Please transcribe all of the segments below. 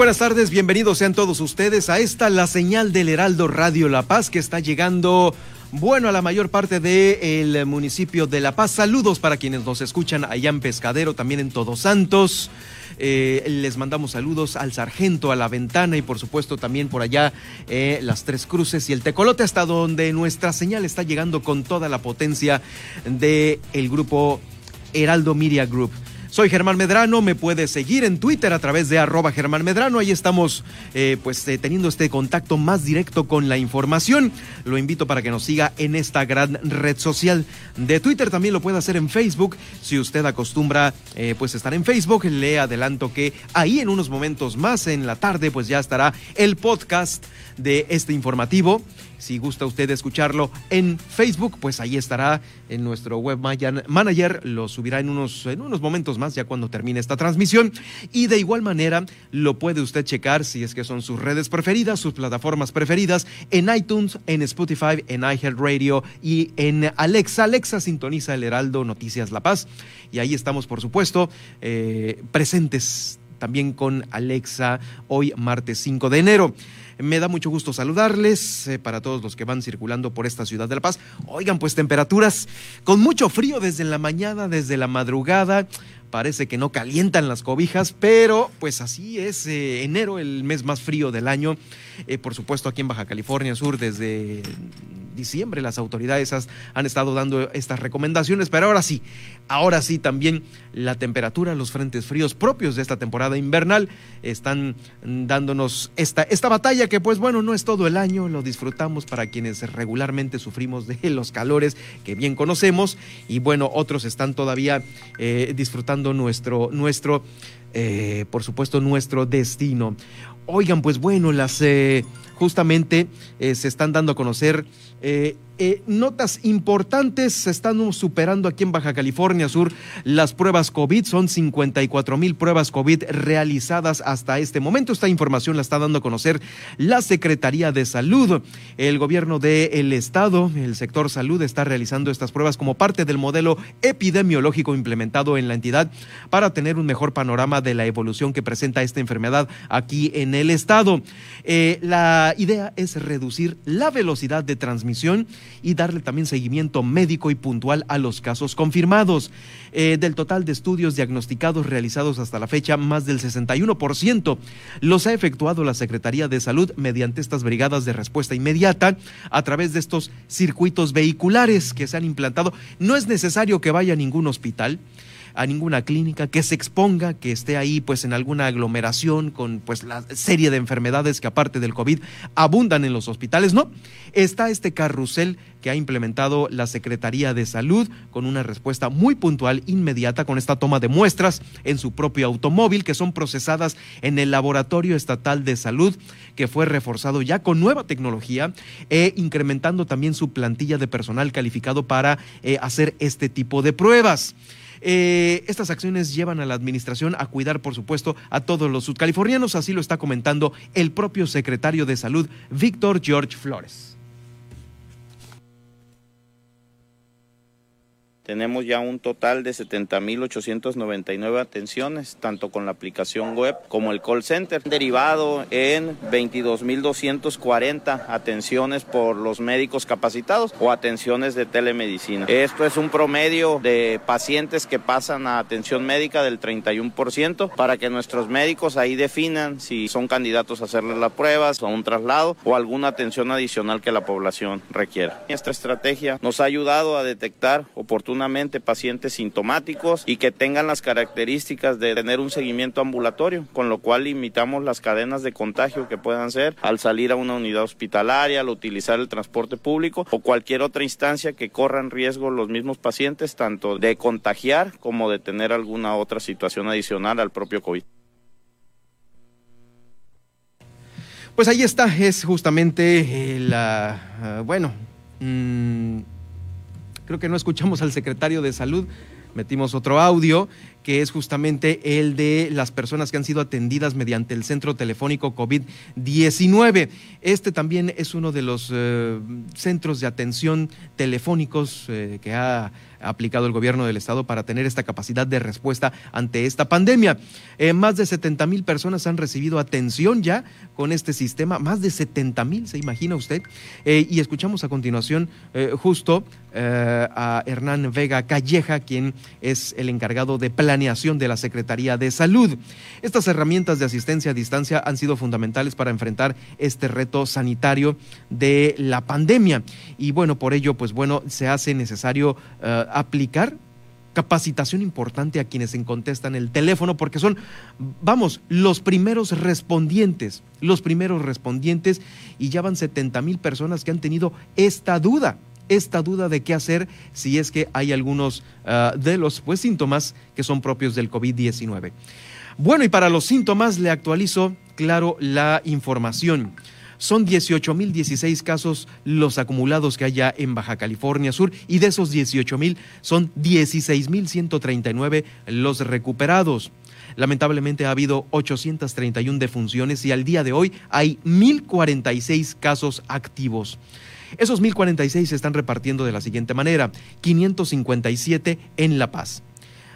Buenas tardes, bienvenidos sean todos ustedes a esta La Señal del Heraldo Radio La Paz que está llegando, bueno, a la mayor parte del municipio de La Paz. Saludos para quienes nos escuchan allá en Pescadero, también en Todos Santos. Eh, les mandamos saludos al sargento, a la ventana y por supuesto también por allá eh, las Tres Cruces y el Tecolote, hasta donde nuestra señal está llegando con toda la potencia del el grupo Heraldo Media Group. Soy Germán Medrano, me puede seguir en Twitter a través de arroba Germán Medrano, ahí estamos eh, pues eh, teniendo este contacto más directo con la información. Lo invito para que nos siga en esta gran red social de Twitter, también lo puede hacer en Facebook, si usted acostumbra eh, pues estar en Facebook, le adelanto que ahí en unos momentos más en la tarde pues ya estará el podcast de este informativo. Si gusta usted escucharlo en Facebook, pues ahí estará en nuestro web manager. Lo subirá en unos, en unos momentos más, ya cuando termine esta transmisión. Y de igual manera, lo puede usted checar si es que son sus redes preferidas, sus plataformas preferidas, en iTunes, en Spotify, en iHeartRadio y en Alexa. Alexa sintoniza el Heraldo Noticias La Paz. Y ahí estamos, por supuesto, eh, presentes también con Alexa hoy martes 5 de enero. Me da mucho gusto saludarles eh, para todos los que van circulando por esta ciudad de La Paz. Oigan, pues temperaturas con mucho frío desde la mañana, desde la madrugada. Parece que no calientan las cobijas, pero pues así es eh, enero, el mes más frío del año. Eh, por supuesto, aquí en Baja California Sur, desde diciembre las autoridades han estado dando estas recomendaciones, pero ahora sí, ahora sí también la temperatura, los frentes fríos propios de esta temporada invernal están dándonos esta, esta batalla que pues bueno, no es todo el año, lo disfrutamos para quienes regularmente sufrimos de los calores que bien conocemos y bueno, otros están todavía eh, disfrutando nuestro, nuestro eh, por supuesto, nuestro destino. Oigan, pues bueno, las eh, justamente se están dando a conocer eh, notas importantes, se están superando aquí en Baja California Sur las pruebas COVID, son 54 mil pruebas COVID realizadas hasta este momento. Esta información la está dando a conocer la Secretaría de Salud. El gobierno del estado, el sector salud, está realizando estas pruebas como parte del modelo epidemiológico implementado en la entidad para tener un mejor panorama de la evolución que presenta esta enfermedad aquí en el estado. Eh, la idea es reducir la velocidad de transmisión y darle también seguimiento médico y puntual a los casos confirmados. Eh, del total de estudios diagnosticados realizados hasta la fecha, más del 61% los ha efectuado la Secretaría de Salud mediante estas brigadas de respuesta inmediata a través de estos circuitos vehiculares que se han implantado. No es necesario que vaya a ningún hospital a ninguna clínica, que se exponga, que esté ahí pues en alguna aglomeración con pues la serie de enfermedades que aparte del COVID abundan en los hospitales, no. Está este carrusel que ha implementado la Secretaría de Salud con una respuesta muy puntual, inmediata, con esta toma de muestras en su propio automóvil que son procesadas en el Laboratorio Estatal de Salud, que fue reforzado ya con nueva tecnología e incrementando también su plantilla de personal calificado para eh, hacer este tipo de pruebas. Eh, estas acciones llevan a la administración a cuidar, por supuesto, a todos los sudcalifornianos, así lo está comentando el propio secretario de Salud, Víctor George Flores. Tenemos ya un total de 70.899 atenciones, tanto con la aplicación web como el call center, derivado en 22.240 atenciones por los médicos capacitados o atenciones de telemedicina. Esto es un promedio de pacientes que pasan a atención médica del 31% para que nuestros médicos ahí definan si son candidatos a hacerles las pruebas o un traslado o alguna atención adicional que la población requiera. Esta estrategia nos ha ayudado a detectar oportunamente pacientes sintomáticos y que tengan las características de tener un seguimiento ambulatorio, con lo cual limitamos las cadenas de contagio que puedan ser al salir a una unidad hospitalaria, al utilizar el transporte público o cualquier otra instancia que corran riesgo los mismos pacientes, tanto de contagiar como de tener alguna otra situación adicional al propio COVID. Pues ahí está, es justamente la, bueno, mmm, creo que no escuchamos al secretario de salud, metimos otro audio que es justamente el de las personas que han sido atendidas mediante el centro telefónico COVID-19. Este también es uno de los eh, centros de atención telefónicos eh, que ha aplicado el gobierno del estado para tener esta capacidad de respuesta ante esta pandemia. Eh, más de 70 mil personas han recibido atención ya con este sistema, más de 70 mil, ¿se imagina usted? y escuchamos a continuación justo a Hernán Vega Calleja, quien es el encargado de planeación de la Secretaría de Salud. Estas herramientas de asistencia a distancia han sido fundamentales para enfrentar este reto sanitario de la pandemia. Y bueno, por ello, pues bueno, se hace necesario eh, aplicar capacitación importante a quienes contestan el teléfono, porque son, vamos, los primeros respondientes, los primeros respondientes, y ya van 70 mil personas que han tenido esta duda esta duda de qué hacer si es que hay algunos ah, de los pues, síntomas que son propios del COVID-19. Bueno, y para los síntomas le actualizo, claro, la información. Son 18.016 casos los acumulados que hay ya en Baja California Sur y de esos 18.000 son 16.139 los recuperados. Lamentablemente ha habido 831 defunciones y al día de hoy hay 1.046 casos activos. Esos 1046 se están repartiendo de la siguiente manera: 557 en La Paz.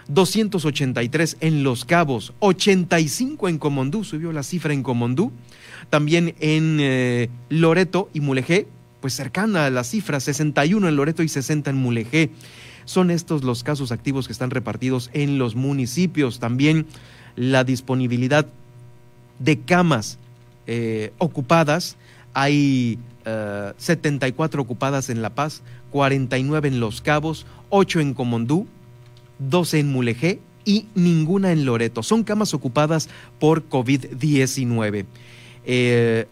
283 en Los Cabos, 85 en Comondú, subió la cifra en Comondú, también en eh, Loreto y Mulegé, pues cercana a la cifra, 61 en Loreto y 60 en Mulegé. Son estos los casos activos que están repartidos en los municipios. También la disponibilidad de camas eh, ocupadas. Hay 74 eh, ocupadas en La Paz, 49 en Los Cabos, 8 en Comondú, 12 en Mulegé y ninguna en Loreto. Son camas ocupadas por COVID-19. Eh,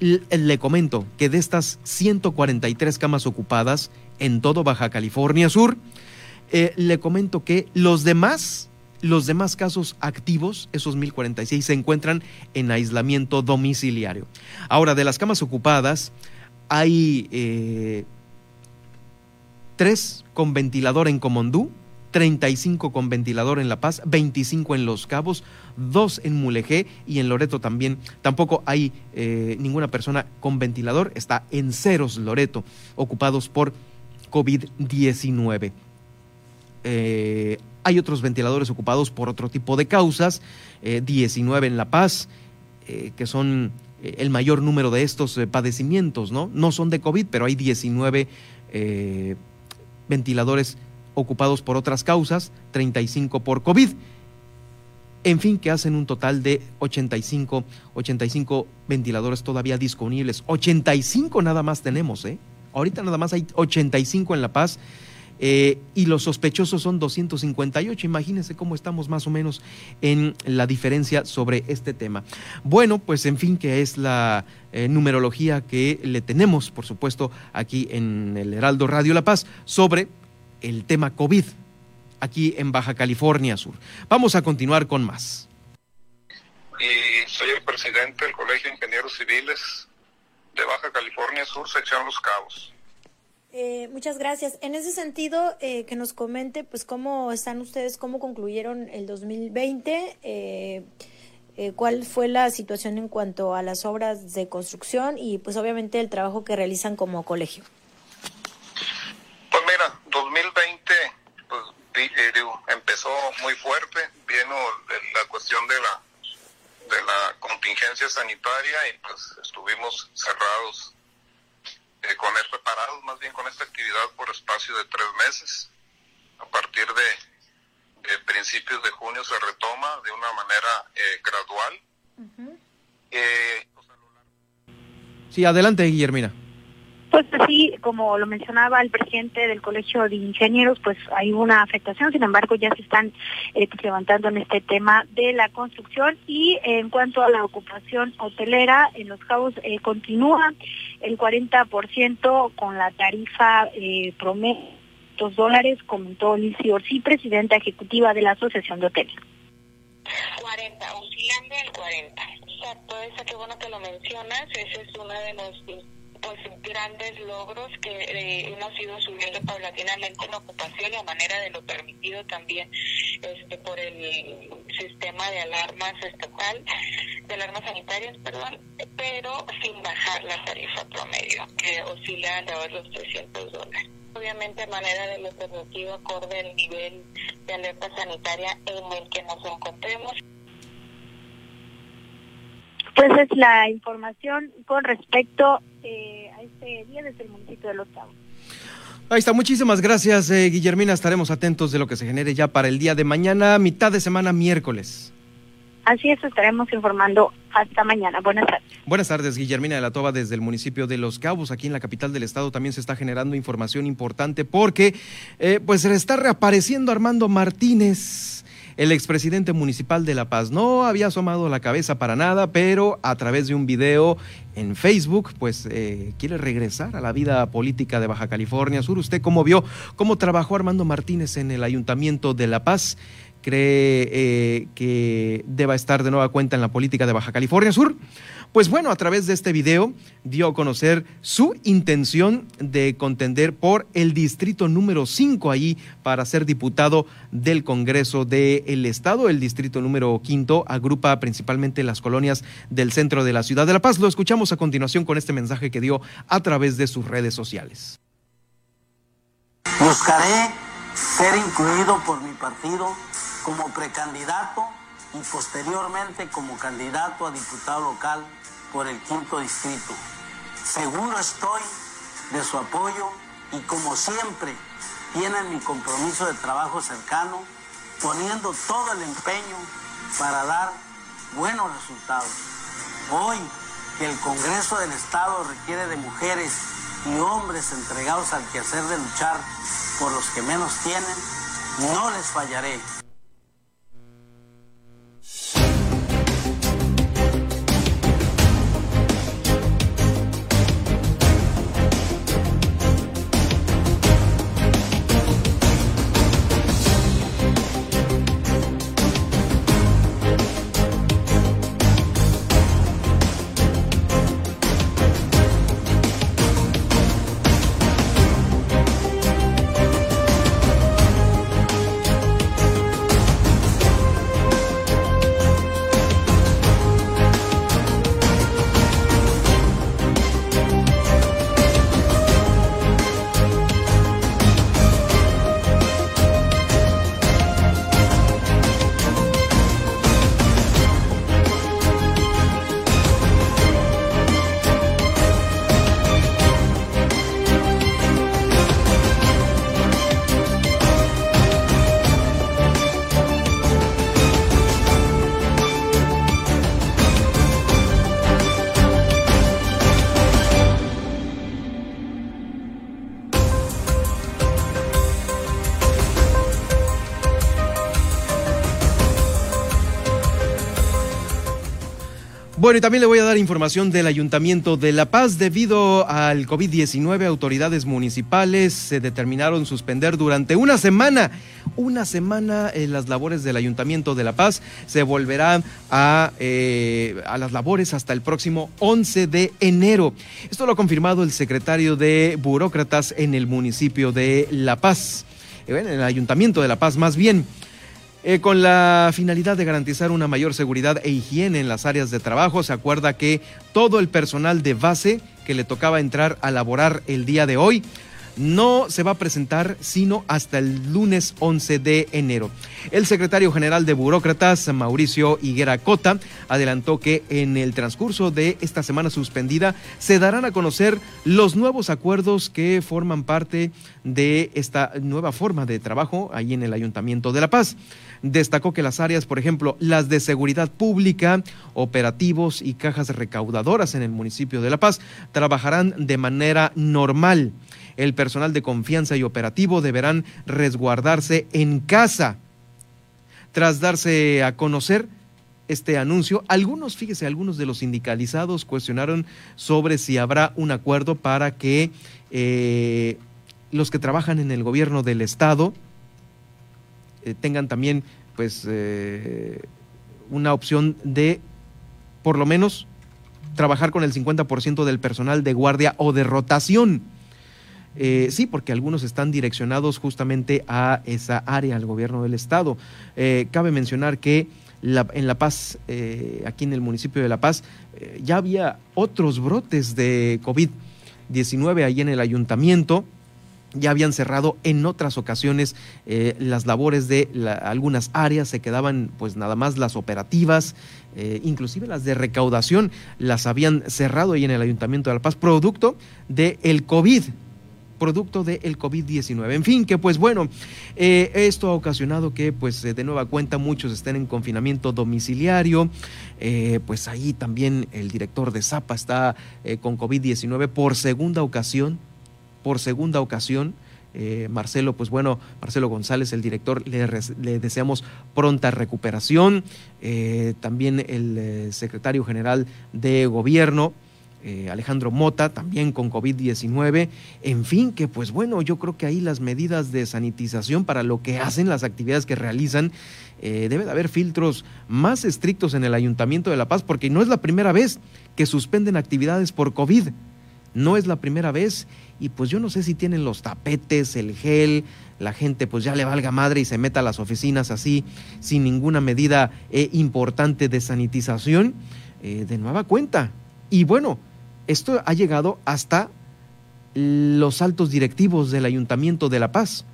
le comento que de estas 143 camas ocupadas en todo Baja California Sur, eh, le comento que los demás los demás casos activos, esos 1046, se encuentran en aislamiento domiciliario. Ahora, de las camas ocupadas, hay eh, tres con ventilador en Comondú, 35 con ventilador en La Paz, 25 en Los Cabos, 2 en Mulegé y en Loreto también. Tampoco hay eh, ninguna persona con ventilador, está en ceros Loreto, ocupados por COVID-19. Eh, hay otros ventiladores ocupados por otro tipo de causas, 19 eh, en La Paz, que son el mayor número de estos padecimientos, ¿no? No son de COVID, pero hay 19 ventiladores ocupados por otras causas, 35 por COVID. En fin, que hacen un total de 85, 85 ventiladores todavía disponibles. 85 nada más tenemos, ¿eh? Ahorita nada más hay 85 en La Paz eh, y los sospechosos son 258. Imagínense cómo estamos más o menos en la diferencia sobre este tema. Bueno, pues en fin, que es la eh, numerología que le tenemos, por supuesto, aquí en el Heraldo Radio La Paz sobre el tema COVID aquí en Baja California Sur. Vamos a continuar con más. Y soy el presidente del Colegio de Ingenieros Civiles de Baja California Sur, sección Los Cabos. Eh, muchas gracias. En ese sentido, eh, que nos comente, pues, cómo están ustedes, cómo concluyeron el 2020, eh, cuál fue la situación en cuanto a las obras de construcción y, pues, obviamente, el trabajo que realizan como colegio. Pues mira, 2020 pues, muy fuerte, vino la cuestión de la de la contingencia sanitaria y pues estuvimos cerrados eh, con esto preparados más bien con esta actividad por espacio de tres meses. A partir de, de principios de junio se retoma de una manera eh, gradual. Eh, sí, adelante, Guillermina. Pues así, como lo mencionaba el presidente del Colegio de Ingenieros, pues hay una afectación, sin embargo ya se están eh, pues, levantando en este tema de la construcción y en cuanto a la ocupación hotelera, en Los Cabos eh, continúa el 40% con la tarifa eh, promedio dólares, comentó Lizzie Orsi, presidenta ejecutiva de la Asociación de Hoteles. 40, oscilando en 40. Exacto, esa que bueno que lo mencionas, ese es uno de los pues grandes logros que eh, hemos ido subiendo paulatinamente en ocupación y a manera de lo permitido también este por el sistema de alarmas estatal, de alarmas sanitarias, perdón, pero sin bajar la tarifa promedio, que oscila alrededor de los 300 dólares obviamente manera del alternativo acorde al nivel de alerta sanitaria en el que nos encontremos. Pues es la información con respecto eh, a este día desde el municipio de Los Cabos. Ahí está, muchísimas gracias, eh, Guillermina. Estaremos atentos de lo que se genere ya para el día de mañana, mitad de semana, miércoles. Así es, estaremos informando hasta mañana. Buenas tardes. Buenas tardes, Guillermina de la Toba, desde el municipio de Los Cabos, aquí en la capital del estado. También se está generando información importante porque eh, pues está reapareciendo Armando Martínez. El expresidente municipal de La Paz no había asomado la cabeza para nada, pero a través de un video en Facebook, pues eh, quiere regresar a la vida política de Baja California Sur. ¿Usted cómo vio cómo trabajó Armando Martínez en el Ayuntamiento de La Paz? Cree eh, que deba estar de nueva cuenta en la política de Baja California Sur? Pues bueno, a través de este video dio a conocer su intención de contender por el distrito número 5 ahí para ser diputado del Congreso del Estado. El distrito número 5 agrupa principalmente las colonias del centro de la ciudad de La Paz. Lo escuchamos a continuación con este mensaje que dio a través de sus redes sociales. Buscaré ser incluido por mi partido como precandidato y posteriormente como candidato a diputado local por el quinto distrito. Seguro estoy de su apoyo y como siempre tienen mi compromiso de trabajo cercano, poniendo todo el empeño para dar buenos resultados. Hoy que el Congreso del Estado requiere de mujeres y hombres entregados al quehacer de luchar por los que menos tienen, no les fallaré. Bueno, y también le voy a dar información del Ayuntamiento de La Paz. Debido al COVID-19, autoridades municipales se determinaron suspender durante una semana, una semana en las labores del Ayuntamiento de La Paz. Se volverán a, eh, a las labores hasta el próximo 11 de enero. Esto lo ha confirmado el secretario de Burócratas en el municipio de La Paz, eh, en el Ayuntamiento de La Paz más bien. Eh, con la finalidad de garantizar una mayor seguridad e higiene en las áreas de trabajo, se acuerda que todo el personal de base que le tocaba entrar a laborar el día de hoy no se va a presentar sino hasta el lunes 11 de enero. El secretario general de Burócratas, Mauricio Higuera Cota, adelantó que en el transcurso de esta semana suspendida se darán a conocer los nuevos acuerdos que forman parte de esta nueva forma de trabajo ahí en el Ayuntamiento de La Paz. Destacó que las áreas, por ejemplo, las de seguridad pública, operativos y cajas recaudadoras en el municipio de La Paz, trabajarán de manera normal. El personal de confianza y operativo deberán resguardarse en casa. Tras darse a conocer este anuncio, algunos, fíjese, algunos de los sindicalizados cuestionaron sobre si habrá un acuerdo para que eh, los que trabajan en el gobierno del Estado eh, tengan también pues eh, una opción de por lo menos trabajar con el 50% del personal de guardia o de rotación. Eh, sí, porque algunos están direccionados justamente a esa área, al gobierno del estado. Cabe mencionar que en La Paz, aquí en el municipio de La Paz, ya había otros brotes de COVID-19 ahí en el ayuntamiento. Ya habían cerrado en otras ocasiones las labores de algunas áreas, se quedaban pues nada más las operativas, inclusive las de recaudación, las habían cerrado ahí en el ayuntamiento de La Paz, producto del el COVID producto del COVID-19. En fin, que pues bueno, eh, esto ha ocasionado que pues de nueva cuenta muchos estén en confinamiento domiciliario, eh, pues ahí también el director de Zapa está eh, con COVID-19 por segunda ocasión, por segunda ocasión. Marcelo, pues bueno, Marcelo González, el director, le, deseamos pronta recuperación. también el secretario general de gobierno, eh, Alejandro Mota, también con COVID-19. En fin, que pues bueno, yo creo que ahí las medidas de sanitización para lo que hacen, las actividades que realizan, eh, debe de haber filtros más estrictos en el Ayuntamiento de La Paz, porque no es la primera vez que suspenden actividades por COVID. No es la primera vez y pues yo no sé si tienen los tapetes, el gel, la gente pues ya le valga madre y se meta a las oficinas así sin ninguna medida eh, importante de sanitización. de nueva cuenta. Y bueno, esto ha llegado hasta los altos directivos del Ayuntamiento de La Paz.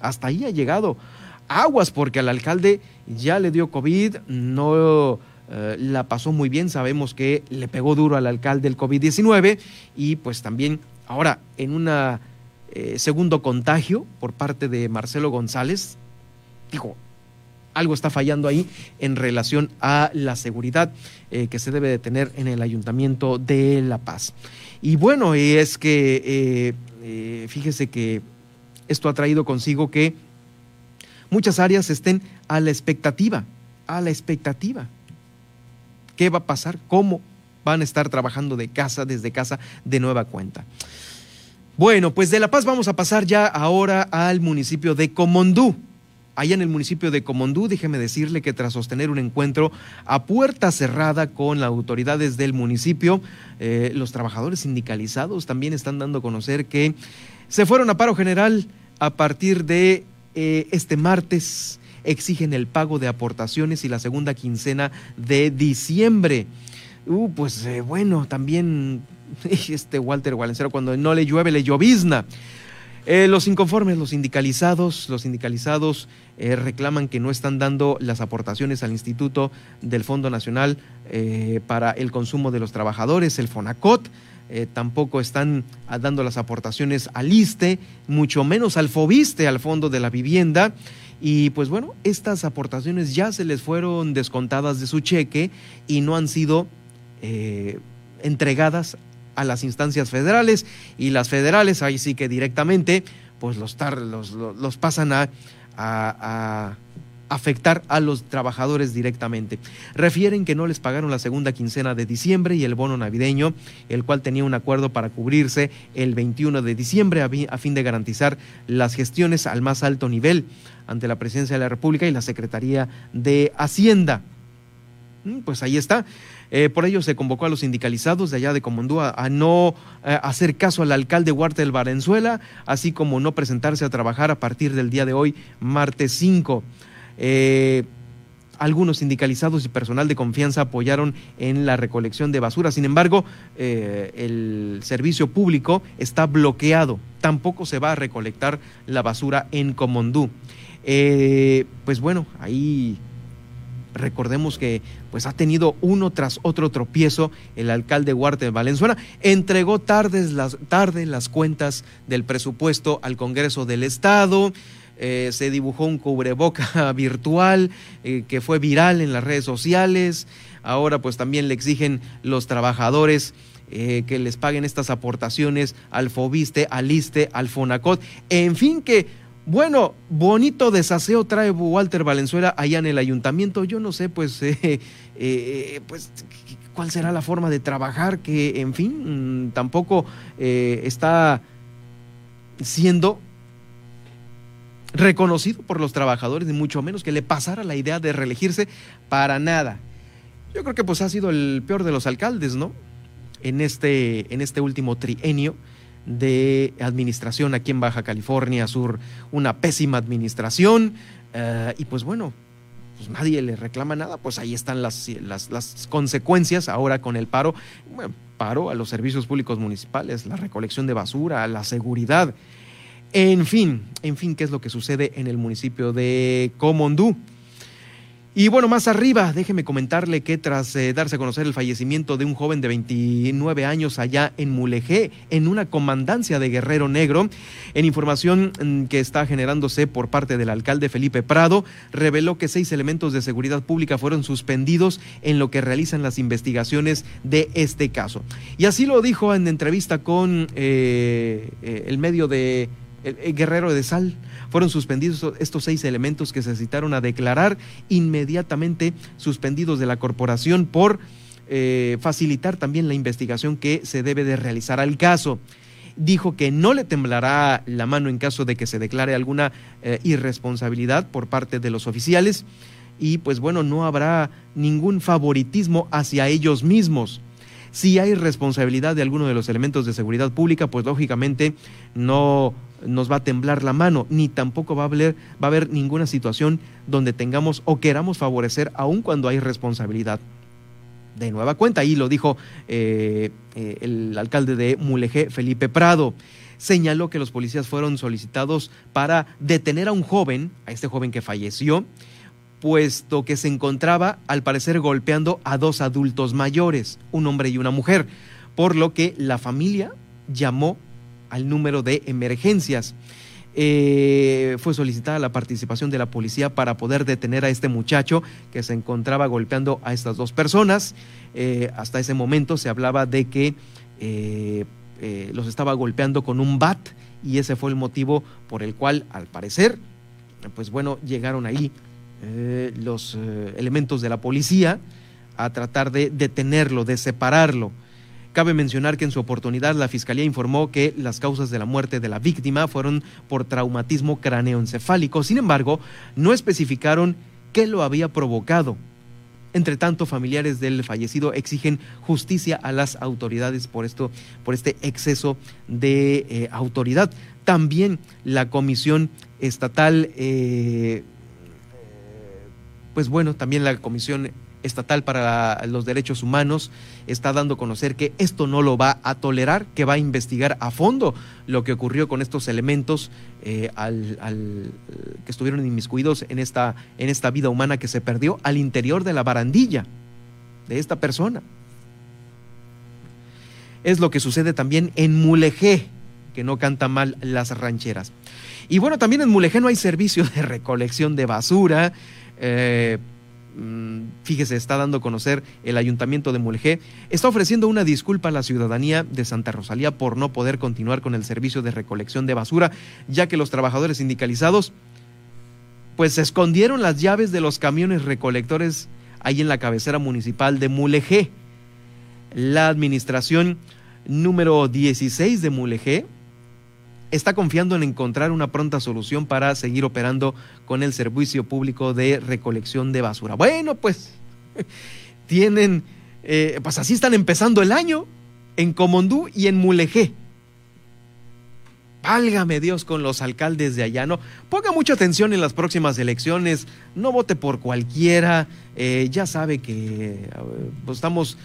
Hasta ahí ha llegado. Aguas porque al alcalde ya le dio COVID, no eh, la pasó muy bien, sabemos que le pegó duro al alcalde el COVID-19 y pues también ahora en un eh, segundo contagio por parte de Marcelo González, dijo, algo está fallando ahí en relación a la seguridad eh, que se debe de tener en el Ayuntamiento de La Paz. Y bueno, es que fíjese que esto ha traído consigo que muchas áreas estén a la expectativa, a la expectativa. ¿Qué va a pasar? ¿Cómo van a estar trabajando de casa, desde casa, de nueva cuenta? Bueno, pues de La Paz vamos a pasar ya ahora al municipio de Comondú. Allá en el municipio de Comondú, déjeme decirle que tras sostener un encuentro a puerta cerrada con las autoridades del municipio, eh, los trabajadores sindicalizados también están dando a conocer que se fueron a paro general a partir de eh, este martes. Exigen el pago de aportaciones y la segunda quincena de diciembre. Uh, pues eh, bueno, también este Walter Walencero, cuando no le llueve, le llovizna. Eh, los inconformes, los sindicalizados, los sindicalizados eh, reclaman que no están dando las aportaciones al Instituto del Fondo Nacional para el Consumo de los Trabajadores, el FONACOT. tampoco están dando las aportaciones al ISTE, mucho menos al FOBISTE, al Fondo de la Vivienda. Y pues bueno, estas aportaciones ya se les fueron descontadas de su cheque y no han sido entregadas a las instancias federales. Y las federales ahí sí que directamente pues los, los, los, pasan a, afectar a los trabajadores directamente. Refieren que no les pagaron la segunda quincena de diciembre y el bono navideño, el cual tenía un acuerdo para cubrirse el 21 de diciembre a fin de garantizar las gestiones al más alto nivel ante la Presidencia de la República y la Secretaría de Hacienda. Mm, pues ahí está. Eh, por ello se convocó a los sindicalizados de allá de Comondúa a no eh, hacer caso al alcalde Huarte del Valenzuela, así como no presentarse a trabajar a partir del día de hoy, martes 5. Eh, algunos sindicalizados y personal de confianza apoyaron en la recolección de basura. Sin embargo, eh, el servicio público está bloqueado. Tampoco se va a recolectar la basura en Comondú. Eh, pues bueno, ahí recordemos que pues ha tenido uno tras otro tropiezo el alcalde Huarte de Valenzuela entregó tardes las tarde las cuentas del presupuesto al Congreso del Estado eh, se dibujó un cubreboca virtual eh, que fue viral en las redes sociales. Ahora pues también le exigen los trabajadores eh, que les paguen estas aportaciones al Fobiste, al ISTE, al Fonacot. En fin que, bueno, bonito desaseo trae Walter Valenzuela allá en el ayuntamiento. Yo no sé pues, pues cuál será la forma de trabajar que, en fin, mm, tampoco está siendo reconocido por los trabajadores, ni mucho menos que le pasara la idea de reelegirse para nada. Yo creo que pues ha sido el peor de los alcaldes, ¿no? En este, en este último trienio de administración aquí en Baja California Sur, una pésima administración, eh, y pues bueno, pues nadie le reclama nada, pues ahí están las, las, las consecuencias ahora con el paro, paro a los servicios públicos municipales, la recolección de basura, la seguridad. En fin, en fin, ¿qué es lo que sucede en el municipio de Comondú? Y bueno, más arriba, déjeme comentarle que tras eh, darse a conocer el fallecimiento de un joven de 29 años allá en Mulegé, en una comandancia de Guerrero Negro, en información mm, que está generándose por parte del alcalde Felipe Prado, reveló que seis elementos de seguridad pública fueron suspendidos en lo que realizan las investigaciones de este caso. Y así lo dijo en entrevista con eh, eh, el medio de el, Guerrero de Sal. Fueron suspendidos estos seis elementos que se citaron a declarar inmediatamente suspendidos de la corporación por eh, facilitar también la investigación que se debe de realizar al caso. Dijo que no le temblará la mano en caso de que se declare alguna eh, irresponsabilidad por parte de los oficiales y pues bueno, no habrá ningún favoritismo hacia ellos mismos. Si hay responsabilidad de alguno de los elementos de seguridad pública, pues lógicamente no nos va a temblar la mano, ni tampoco va a haber, va a haber ninguna situación donde tengamos o queramos favorecer aun cuando hay responsabilidad. De nueva cuenta, ahí lo dijo eh, eh, el alcalde de Mulegé, Felipe Prado señaló que los policías fueron solicitados para detener a un joven, a este joven que falleció, puesto que se encontraba al parecer golpeando a dos adultos mayores, un hombre y una mujer, por lo que la familia llamó al número de emergencias. Eh, fue solicitada la participación de la policía para poder detener a este muchacho que se encontraba golpeando a estas dos personas. Eh, hasta ese momento se hablaba de que eh, los estaba golpeando con un bat y ese fue el motivo por el cual, al parecer, pues bueno, llegaron ahí los elementos de la policía a tratar de detenerlo, de separarlo. Cabe mencionar que en su oportunidad la Fiscalía informó que las causas de la muerte de la víctima fueron por traumatismo cráneoencefálico. Sin embargo, no especificaron qué lo había provocado. Entre tanto, familiares del fallecido exigen justicia a las autoridades por esto, por este exceso de eh, autoridad. También la Comisión Estatal, eh, pues bueno, también la Comisión Estatal para los Derechos Humanos está dando a conocer que esto no lo va a tolerar, que va a investigar a fondo lo que ocurrió con estos elementos eh, que estuvieron inmiscuidos en esta, en esta vida humana que se perdió al interior de la barandilla de esta persona. Es lo que sucede también en Mulegé, que no canta mal las rancheras. Y bueno, también en Mulegé no hay servicio de recolección de basura. Eh, fíjese, está dando a conocer el ayuntamiento de Mulegé, está ofreciendo una disculpa a la ciudadanía de Santa Rosalía por no poder continuar con el servicio de recolección de basura, ya que los trabajadores sindicalizados pues escondieron las llaves de los camiones recolectores ahí en la cabecera municipal de Mulegé. La administración número 16 de Mulegé está confiando en encontrar una pronta solución para seguir operando con el servicio público de recolección de basura. Bueno, pues tienen, eh, pues así están empezando el año en Comondú y en Mulegé. Válgame Dios con los alcaldes de allá, ¿no? Ponga mucha atención en las próximas elecciones, no vote por cualquiera, eh, ya sabe que pues, estamos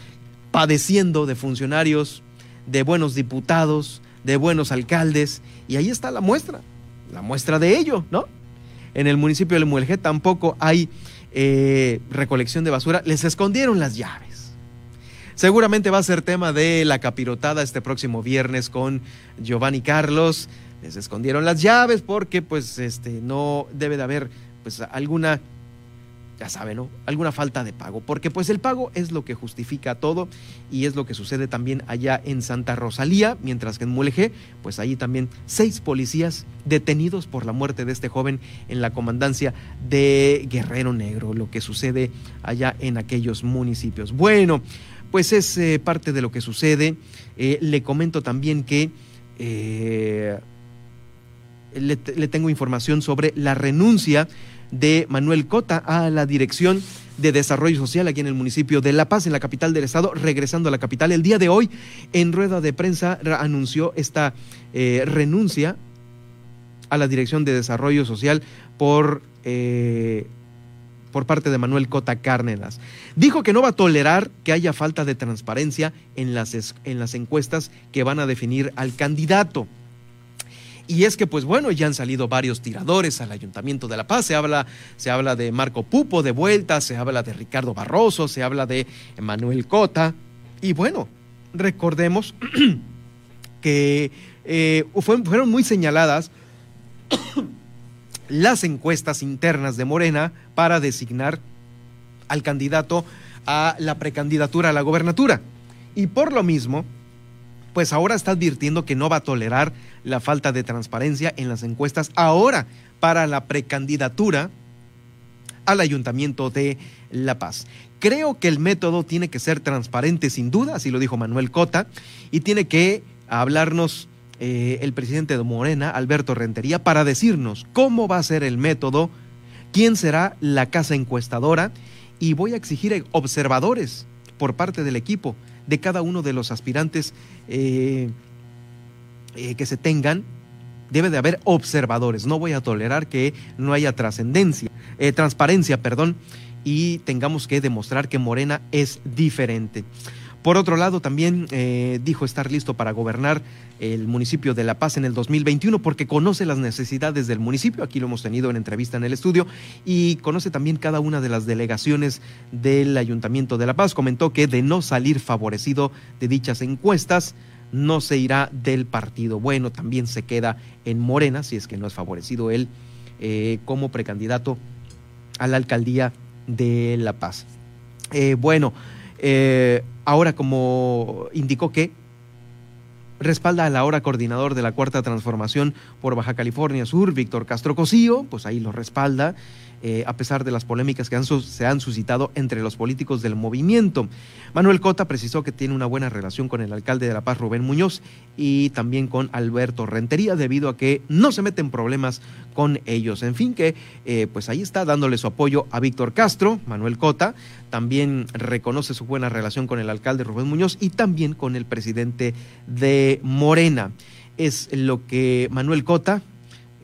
padeciendo de funcionarios, de buenos diputados, de buenos alcaldes, y ahí está la muestra, la muestra de ello, ¿no? En el municipio de Muelje tampoco hay eh, recolección de basura, les escondieron las llaves. Seguramente va a ser tema de la capirotada este próximo viernes con Giovanni Carlos. Les escondieron las llaves porque pues este no debe de haber pues alguna ya saben, ¿no? Alguna falta de pago, porque pues el pago es lo que justifica todo y es lo que sucede también allá en Santa Rosalía, mientras que en Mulegé, pues allí también seis policías detenidos por la muerte de este joven en la comandancia de Guerrero Negro, lo que sucede allá en aquellos municipios. Bueno, pues es eh, parte de lo que sucede. Eh, le comento también que... Eh, le, le tengo información sobre la renuncia de Manuel Cota a la Dirección de Desarrollo Social aquí en el municipio de La Paz, en la capital del estado, regresando a la capital. El día de hoy, en rueda de prensa, anunció esta eh, renuncia a la Dirección de Desarrollo Social por, eh, por parte de Manuel Cota Cárnelas. Dijo que no va a tolerar que haya falta de transparencia en las, en las encuestas que van a definir al candidato. Y es que, pues bueno, ya han salido varios tiradores al Ayuntamiento de La Paz. Se habla, se habla de Marco Pupo de vuelta, se habla de Ricardo Barroso, se habla de Manuel Cota. Y bueno, recordemos que eh, fueron muy señaladas las encuestas internas de Morena para designar al candidato a la precandidatura a la gobernatura. Y por lo mismo, pues ahora está advirtiendo que no va a tolerar la falta de transparencia en las encuestas ahora para la precandidatura al Ayuntamiento de La Paz. Creo que el método tiene que ser transparente sin duda, así lo dijo Manuel Cota, y tiene que hablarnos eh, el presidente de Morena, Alberto Rentería, para decirnos cómo va a ser el método, quién será la casa encuestadora, y voy a exigir observadores por parte del equipo de cada uno de los aspirantes eh, eh, que se tengan, debe de haber observadores. No voy a tolerar que no haya trascendencia, eh, transparencia, perdón, y tengamos que demostrar que Morena es diferente. Por otro lado, también eh, dijo estar listo para gobernar el municipio de La Paz en el 2021 porque conoce las necesidades del municipio, aquí lo hemos tenido en entrevista en el estudio, y conoce también cada una de las delegaciones del Ayuntamiento de La Paz. Comentó que de no salir favorecido de dichas encuestas, no se irá del partido. Bueno, también se queda en Morena, si es que no es favorecido él eh, como precandidato a la alcaldía de La Paz. Eh, bueno, eh, ahora como indicó que respalda a la ahora coordinador de la Cuarta Transformación por Baja California Sur, Víctor Castro Cosío, pues ahí lo respalda. Eh, a pesar de las polémicas que se han suscitado entre los políticos del movimiento. Manuel Cota precisó que tiene una buena relación con el alcalde de La Paz, Rubén Muñoz, y también con Alberto Rentería, debido a que no se meten problemas con ellos. En fin, que eh, pues ahí está dándole su apoyo a Víctor Castro, Manuel Cota, también reconoce su buena relación con el alcalde Rubén Muñoz y también con el presidente de Morena. Es lo que Manuel Cota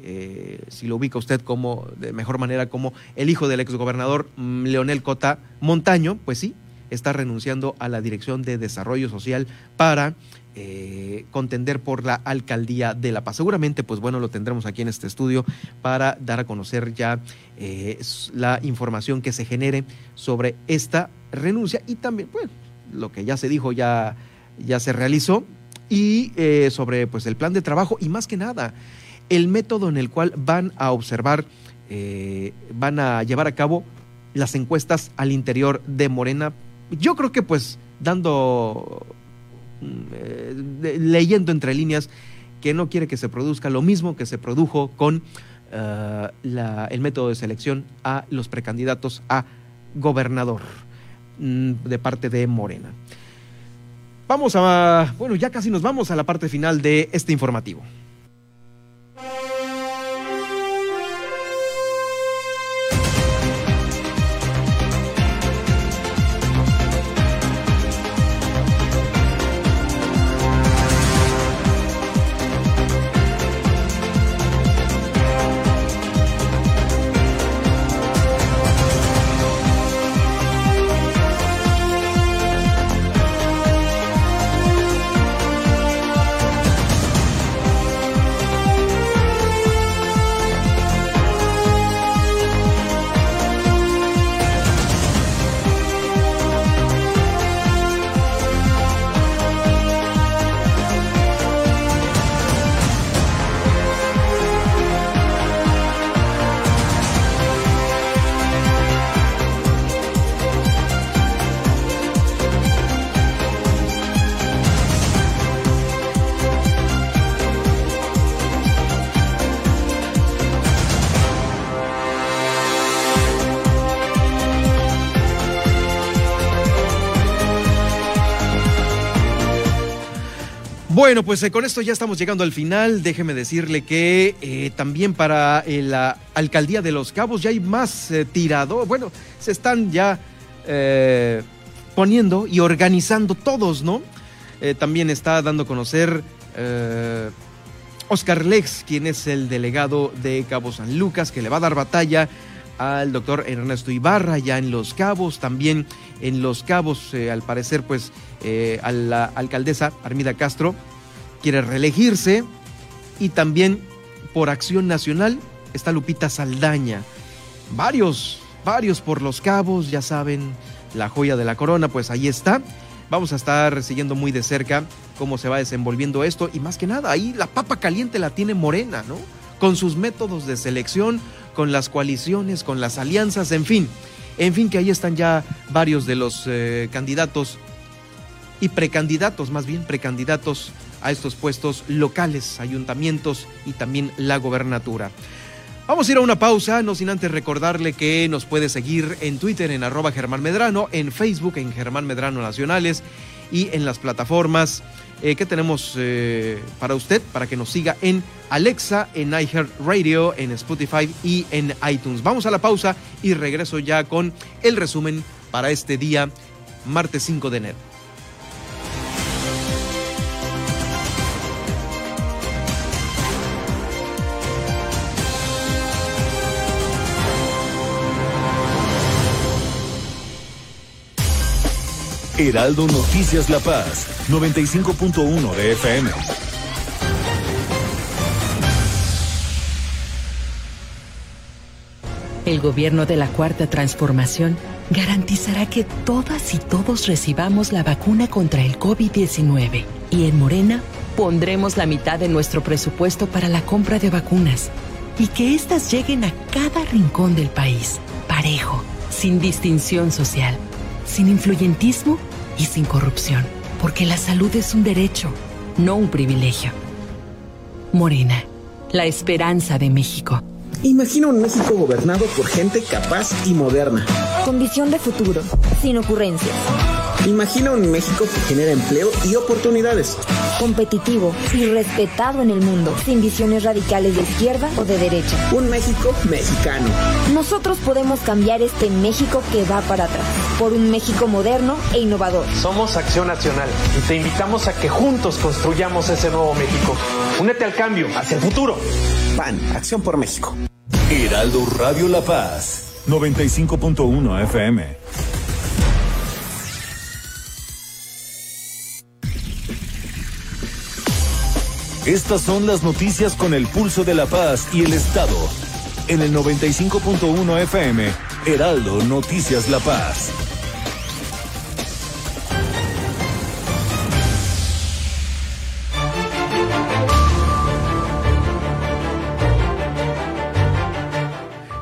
eh, si lo ubica usted como de mejor manera como el hijo del exgobernador mm, Leonel Cota Montaño, pues sí, está renunciando a la Dirección de Desarrollo Social para eh, contender por la alcaldía de La Paz. Seguramente, pues bueno, lo tendremos aquí en este estudio para dar a conocer ya eh, la información que se genere sobre esta renuncia y también, pues, lo que ya se dijo ya, ya se realizó y sobre pues el plan de trabajo y más que nada el método en el cual van a observar, eh, van a llevar a cabo las encuestas al interior de Morena. Yo creo que pues dando, mm, eh, leyendo entre líneas, que no quiere que se produzca lo mismo que se produjo con eh, el método de selección a los precandidatos a gobernador mm, de parte de Morena. Vamos a, bueno, ya casi nos vamos a la parte final de este informativo. Bueno, pues eh, con esto ya estamos llegando al final. Déjeme decirle que eh, también para eh, la alcaldía de Los Cabos ya hay más tirado. Bueno, se están ya poniendo y organizando todos, ¿no? también está dando a conocer Oscar Lex, quien es el delegado de Cabo San Lucas, que le va a dar batalla al doctor Ernesto Ibarra ya en Los Cabos, también en Los Cabos, al parecer, pues a la alcaldesa Armida Castro, quiere reelegirse y también por Acción Nacional está Lupita Saldaña. Varios, varios por los cabos, ya saben, la joya de la corona, pues ahí está. Vamos a estar siguiendo muy de cerca cómo se va desenvolviendo esto y más que nada, ahí la papa caliente la tiene Morena, ¿no? Con sus métodos de selección, con las coaliciones, con las alianzas, en fin. En fin, que ahí están ya varios de los eh, candidatos y precandidatos, más bien precandidatos a estos puestos locales, ayuntamientos y también la gobernatura. Vamos a ir a una pausa, no sin antes recordarle que nos puede seguir en Twitter en arroba Germán Medrano, en Facebook en Germán Medrano Nacionales y en las plataformas eh, que tenemos eh, para usted, para que nos siga en Alexa, en iHeartRadio, en Spotify y en iTunes. Vamos a la pausa y regreso ya con el resumen para este día, martes 5 de enero. Heraldo Noticias La Paz, 95.1 de FM. El gobierno de la Cuarta Transformación garantizará que todas y todos recibamos la vacuna contra el COVID-19. Y en Morena pondremos la mitad de nuestro presupuesto para la compra de vacunas y que éstas lleguen a cada rincón del país, parejo, sin distinción social sin influyentismo y sin corrupción, porque la salud es un derecho, no un privilegio. Morena, la esperanza de México. Imagina un México gobernado por gente capaz y moderna. Con visión de futuro, sin ocurrencias Imagina un México que genera empleo y oportunidades. Competitivo y respetado en el mundo, sin visiones radicales de izquierda o de derecha. Un México mexicano. Nosotros podemos cambiar este México que va para atrás, por un México moderno e innovador. Somos Acción Nacional y te invitamos a que juntos construyamos ese nuevo México. Únete al cambio, hacia el futuro. PAN, Acción por México. Heraldo Radio La Paz, 95.1 FM. Estas son las noticias con el pulso de la paz y el Estado. En el 95.1 FM, Heraldo Noticias La Paz.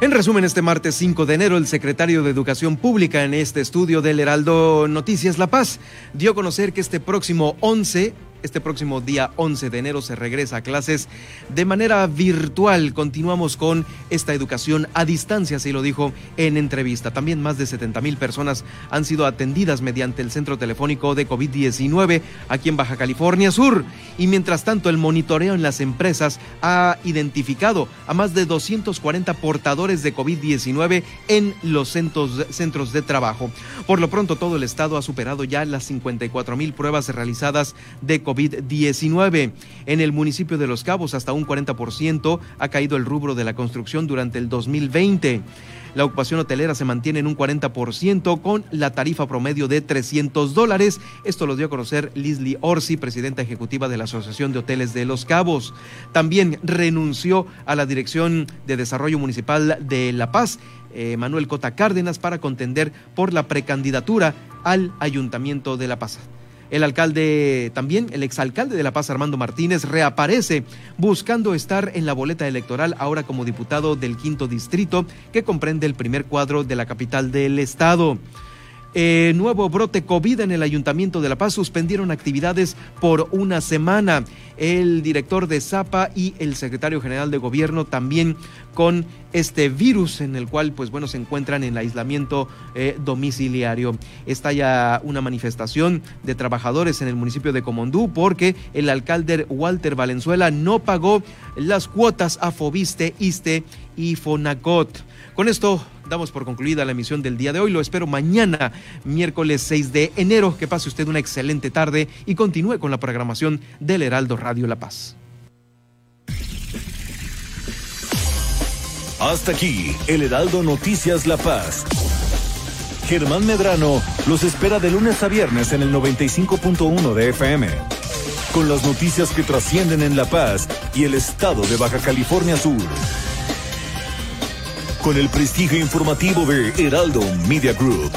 En resumen, este martes 5 de enero, el secretario de Educación Pública en este estudio del Heraldo Noticias La Paz dio a conocer que este próximo 11 este próximo día 11 de enero se regresa a clases de manera virtual. Continuamos con esta educación a distancia, así lo dijo en entrevista. También más de 70 mil personas han sido atendidas mediante el centro telefónico de COVID-19 aquí en Baja California Sur. Y mientras tanto, el monitoreo en las empresas ha identificado a más de 240 portadores de COVID-19 en los centros, centros de trabajo. Por lo pronto, todo el estado ha superado ya las 54 mil pruebas realizadas de COVID. COVID-19. En el municipio de Los Cabos, hasta un 40% ha caído el rubro de la construcción durante el 2020. La ocupación hotelera se mantiene en un 40% con la tarifa promedio de 300 dólares. Esto lo dio a conocer Leslie Orsi, presidenta ejecutiva de la Asociación de Hoteles de Los Cabos. También renunció a la Dirección de Desarrollo Municipal de La Paz. Eh, Manuel Cota Cárdenas para contender por la precandidatura al Ayuntamiento de La Paz. El alcalde también, el exalcalde de La Paz, Armando Martínez, reaparece buscando estar en la boleta electoral ahora como diputado del quinto distrito que comprende el primer cuadro de la capital del estado. Eh, nuevo brote COVID en el Ayuntamiento de La Paz suspendieron actividades por una semana. El director de Zapa y el secretario general de gobierno también con este virus en el cual pues bueno se encuentran en aislamiento eh, domiciliario. Está ya una manifestación de trabajadores en el municipio de Comondú porque el alcalde Walter Valenzuela no pagó las cuotas a Fobiste, ISTE y Fonacot. Con esto damos por concluida la emisión del día de hoy. Lo espero mañana, miércoles 6 de enero. Que pase usted una excelente tarde y continúe con la programación del Heraldo Radio La Paz. Hasta aquí, el Heraldo Noticias La Paz. Germán Medrano los espera de lunes a viernes en el 95.1 de FM. Con las noticias que trascienden en La Paz y el estado de Baja California Sur con el prestigio informativo de Heraldo Media Group.